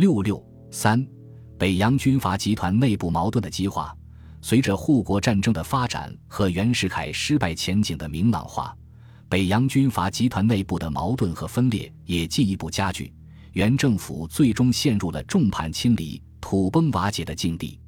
六六三，北洋军阀集团内部矛盾的激化，随着护国战争的发展和袁世凯失败前景的明朗化，北洋军阀集团内部的矛盾和分裂也进一步加剧。袁政府最终陷入了众叛亲离、土崩瓦解的境地。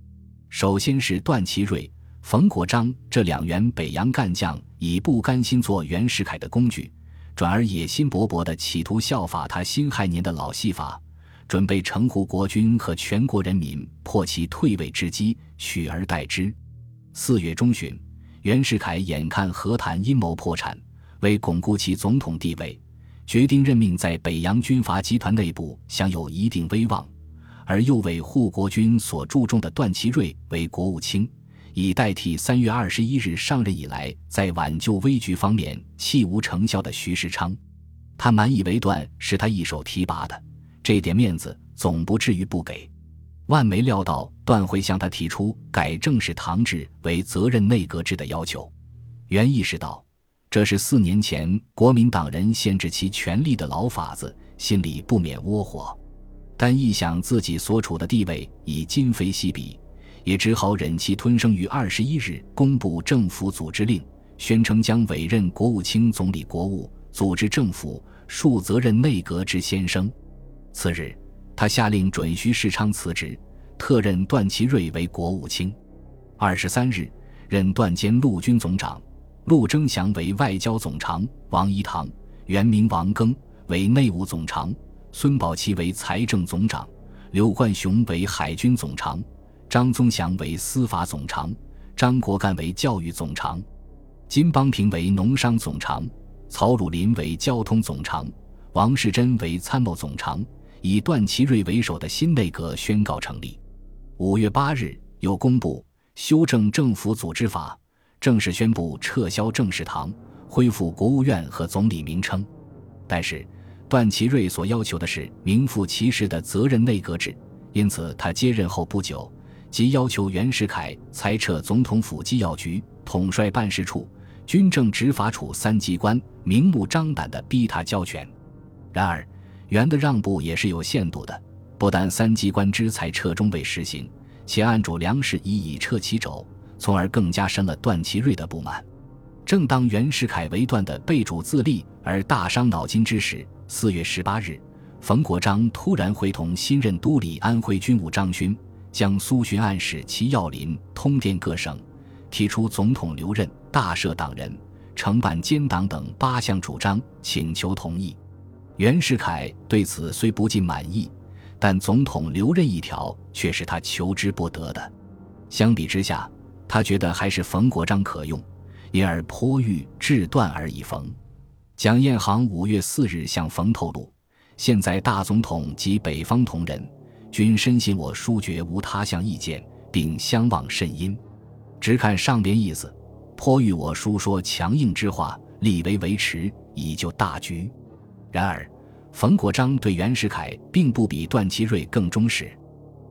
首先是段祺瑞、冯国璋这两员北洋干将，已不甘心做袁世凯的工具，转而野心勃勃地企图效法他辛亥年的老戏法。准备城护国军和全国人民，破其退位之机，取而代之。四月中旬，袁世凯眼看和谈阴谋破产，为巩固其总统地位，决定任命在北洋军阀集团内部享有一定威望，而又为护国军所注重的段祺瑞为国务卿，以代替三月二十一日上任以来在挽救危局方面弃无成效的徐世昌。他满以为段是他一手提拔的。这点面子总不至于不给，万没料到段会向他提出改正式堂制为责任内阁制的要求。原意识到这是四年前国民党人限制其权力的老法子，心里不免窝火。但一想自己所处的地位已今非昔比，也只好忍气吞声。于二十一日公布政府组织令，宣称将委任国务卿总理国务，组织政府，述责任内阁之先生。次日，他下令准徐世昌辞职，特任段祺瑞为国务卿。二十三日，任段兼陆军总长，陆征祥为外交总长，王一堂原名王庚为内务总长，孙宝琦为财政总长，刘冠雄为海军总长，张宗祥为司法总长，张国干为教育总长，金邦平为农商总长，曹汝霖为交通总长，王世贞为参谋总长。以段祺瑞为首的新内阁宣告成立。五月八日，又公布修正政府组织法，正式宣布撤销政事堂，恢复国务院和总理名称。但是，段祺瑞所要求的是名副其实的责任内阁制，因此他接任后不久，即要求袁世凯裁撤总统府机要局、统帅办事处、军政执法处三机关，明目张胆地逼他交权。然而，袁的让步也是有限度的，不但三机关之才撤中未实行，且按主粮食已以撤其肘，从而更加深了段祺瑞的不满。正当袁世凯为段的背主自立而大伤脑筋之时，四月十八日，冯国璋突然会同新任都理安徽军务张勋、将苏巡案使齐耀林通电各省，提出总统留任、大赦党人、惩办奸党等八项主张，请求同意。袁世凯对此虽不尽满意，但总统留任一条却是他求之不得的。相比之下，他觉得还是冯国璋可用，因而颇欲置断而以冯。蒋彦航五月四日向冯透露：“现在大总统及北方同仁均深信我书决无他项意见，并相望甚殷。只看上边意思，颇欲我书说强硬之话，力为维持，以救大局。”然而，冯国璋对袁世凯并不比段祺瑞更忠实。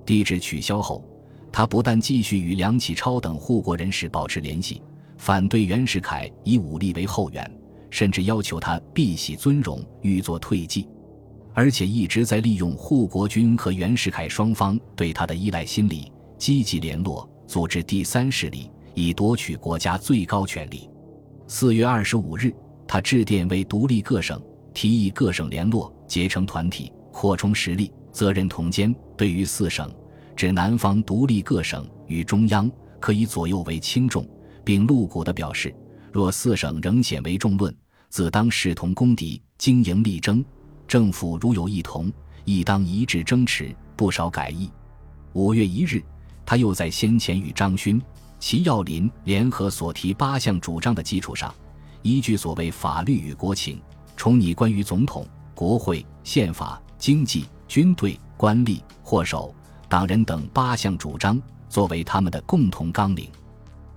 帝制取消后，他不但继续与梁启超等护国人士保持联系，反对袁世凯以武力为后援，甚至要求他避洗尊容，欲作退继，而且一直在利用护国军和袁世凯双方对他的依赖心理，积极联络，组织第三势力，以夺取国家最高权力。四月二十五日，他致电为独立各省。提议各省联络结成团体，扩充实力，责任统监。对于四省，指南方独立各省与中央可以左右为轻重，并露骨地表示：若四省仍显为重论，自当视同公敌，经营力争。政府如有异同，亦当一致争持，不少改易。五月一日，他又在先前与张勋、齐耀林联合所提八项主张的基础上，依据所谓法律与国情。重拟关于总统、国会、宪法、经济、军队、官吏、祸首、党人等八项主张，作为他们的共同纲领。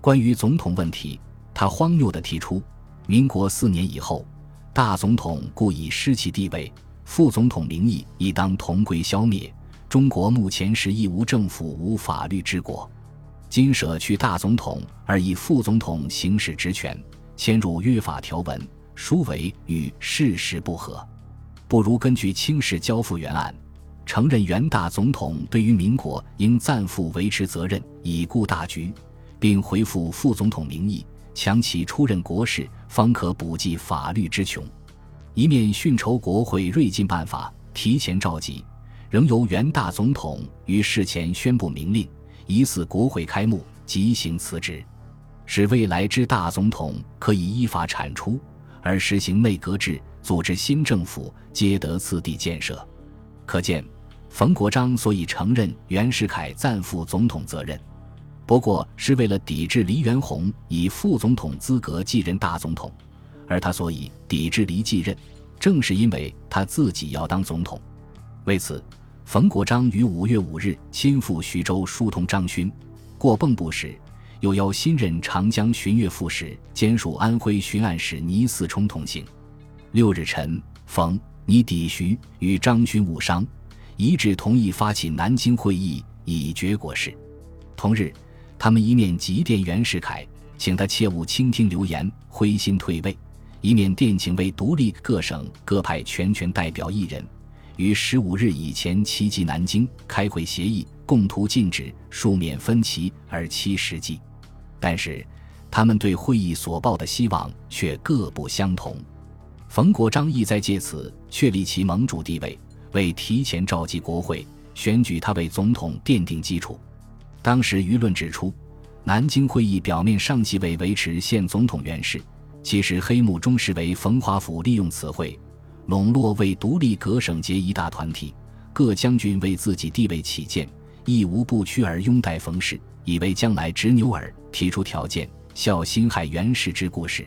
关于总统问题，他荒谬地提出：民国四年以后，大总统故已失其地位，副总统名义亦当同归消灭。中国目前是一无政府、无法律之国。今舍去大总统，而以副总统行使职权，迁入约法条文。殊为与事实不合，不如根据清室交付原案，承认元大总统对于民国应暂负维持责任，以顾大局，并回复副总统名义，强其出任国事，方可补济法律之穷。一面训筹国会锐进办法，提前召集，仍由元大总统于事前宣布明令，疑似国会开幕即行辞职，使未来之大总统可以依法铲除，而实行内阁制，组织新政府，皆得次第建设。可见，冯国璋所以承认袁世凯暂负总统责任，不过是为了抵制黎元洪以副总统资格继任大总统，而他所以抵制黎继任，正是因为他自己要当总统。为此，冯国璋于五月五日亲赴徐州疏通张勋，过蚌埠时，又邀新任长江巡阅副使兼署安徽巡按使倪嗣冲同行。六日晨，冯。拟抵徐与张勋误商，一致同意发起南京会议以决国事。同日，他们一面急电袁世凯，请他切勿倾听流言，灰心退位；一面电请为独立各省各派全权代表一人，于十五日以前齐集南京开会协议，共图禁止庶免分歧而期实际。但是，他们对会议所抱的希望却各不相同。冯国璋意在借此确立其盟主地位，为提前召集国会选举他为总统奠定基础。当时舆论指出，南京会议表面上即为维持现总统原氏，其实黑幕中实为冯华府利用此会笼络为独立各省结一大团体，各将军为自己地位起见，亦无不屈而拥戴冯氏，以为将来执牛耳，提出条件，效辛亥袁氏之故事。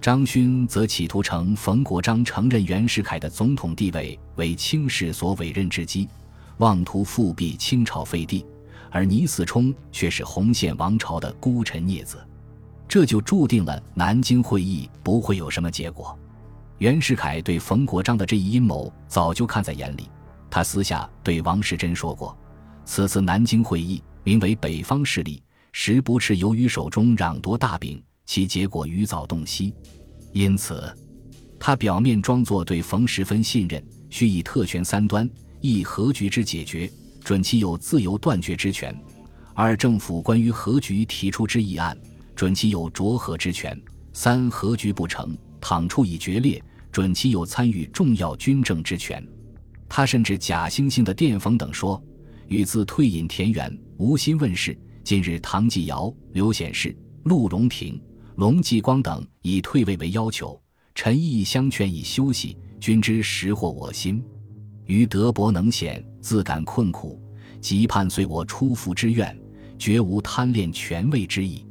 张勋则企图乘冯国璋承认袁世凯的总统地位为清室所委任之机，妄图复辟清朝废帝；而倪嗣冲却是洪宪王朝的孤臣孽子，这就注定了南京会议不会有什么结果。袁世凯对冯国璋的这一阴谋早就看在眼里，他私下对王士贞说过：“此次南京会议名为北方势力，实不是由于手中攘夺大柄。”其结果余早洞悉，因此，他表面装作对冯十分信任，需以特权三端：一和局之解决，准其有自由断绝之权；二政府关于和局提出之议案，准其有酌和之权；三和局不成，倘处以决裂，准其有参与重要军政之权。他甚至假惺惺的电冯等说：“与自退隐田园，无心问世。近日唐继尧、刘显世、陆荣廷。”龙继光等以退位为要求，陈毅相劝以休息，君知实惑我心。余德薄能显，自感困苦，即盼随我出伏之愿，绝无贪恋权位之意。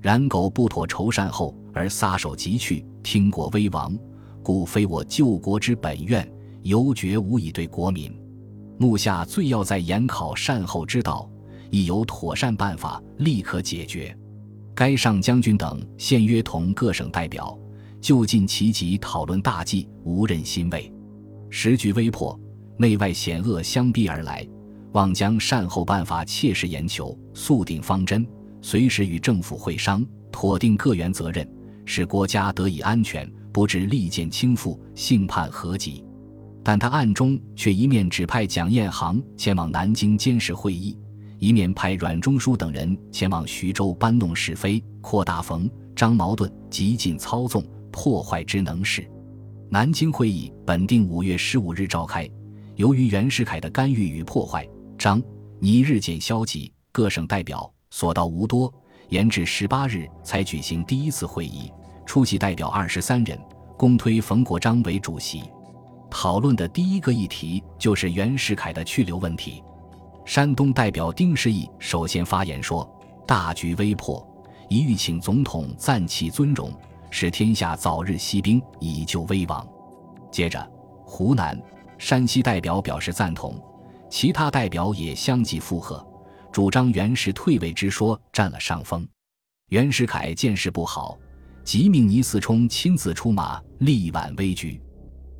然苟不妥筹善后而撒手即去，听国危亡，故非我救国之本愿，犹绝无以对国民。目下最要在严考善后之道，亦有妥善办法，立刻解决。该上将军等现约同各省代表，就近齐集讨论大计，无人欣慰。时局危迫，内外险恶相逼而来，望将善后办法切实研求，速定方针，随时与政府会商，妥定各员责任，使国家得以安全，不致利剑倾覆，幸盼和己。但他暗中却一面指派蒋彦航前往南京监视会议。一面派阮中书等人前往徐州搬弄是非，扩大冯张矛盾，极尽操纵破坏之能事。南京会议本定五月十五日召开，由于袁世凯的干预与破坏，张倪日渐消极，各省代表所到无多，延至十八日才举行第一次会议，出席代表二十三人，公推冯国璋为主席。讨论的第一个议题就是袁世凯的去留问题。山东代表丁世义首先发言说：“大局危迫，一欲请总统暂弃尊荣，使天下早日息兵，以救危亡。”接着，湖南、山西代表表示赞同，其他代表也相继附和，主张袁氏退位之说占了上风。袁世凯见势不好，即命倪嗣冲亲自出马，力挽危局。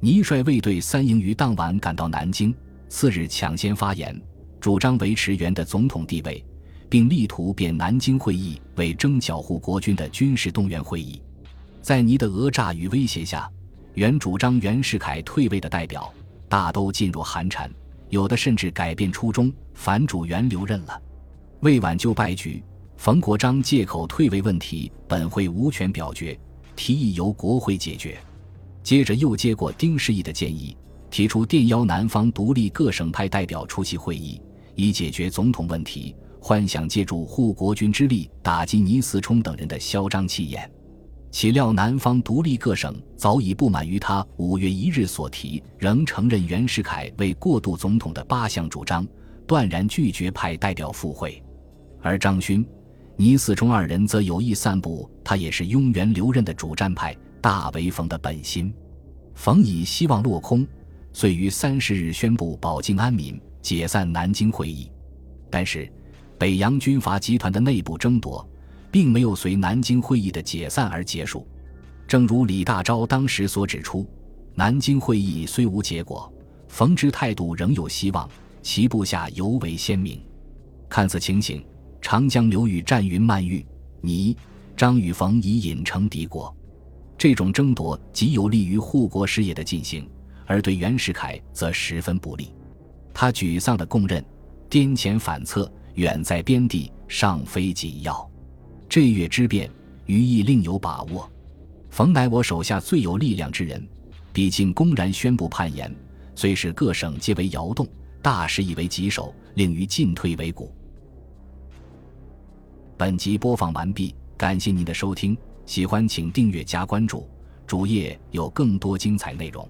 倪率卫队三营于当晚赶到南京，次日抢先发言。主张维持原的总统地位，并力图变南京会议为征剿护国军的军事动员会议。在倪的讹诈与威胁下，原主张袁世凯退位的代表大都噤若寒蝉，有的甚至改变初衷，反主袁留任了。为挽救败局，冯国璋借口退位问题本会无权表决，提议由国会解决。接着又接过丁世义的建议，提出电邀南方独立各省派代表出席会议，以解决总统问题，幻想借助护国军之力打击倪嗣冲等人的嚣张气焰。岂料南方独立各省早已不满于他五月一日所提仍承认袁世凯为过渡总统的八项主张，断然拒绝派代表赴会。而张勋、倪嗣冲二人则有意散布他也是拥袁留任的主战派，大为冯的本心。冯以希望落空，遂于三十日宣布保境安民，解散南京会议。但是，北洋军阀集团的内部争夺。并没有随南京会议的解散而结束。正如李大钊当时所指出，南京会议虽无结果，冯之态度仍有希望，其部下尤为鲜明。看此情形，长江流域战云漫玉，倪、张与冯已引成敌国。这种争夺极有利于护国事业的进行，而对袁世凯则十分不利。他沮丧地供认：“滇黔反侧，远在边地，尚非紧要。”这月之变，余亦另有把握。冯乃我手下最有力量之人，毕竟公然宣布叛言，虽使各省皆为摇动，大势亦为棘手，令于进退维谷。本集播放完毕，感谢您的收听，喜欢请订阅加关注，主页有更多精彩内容。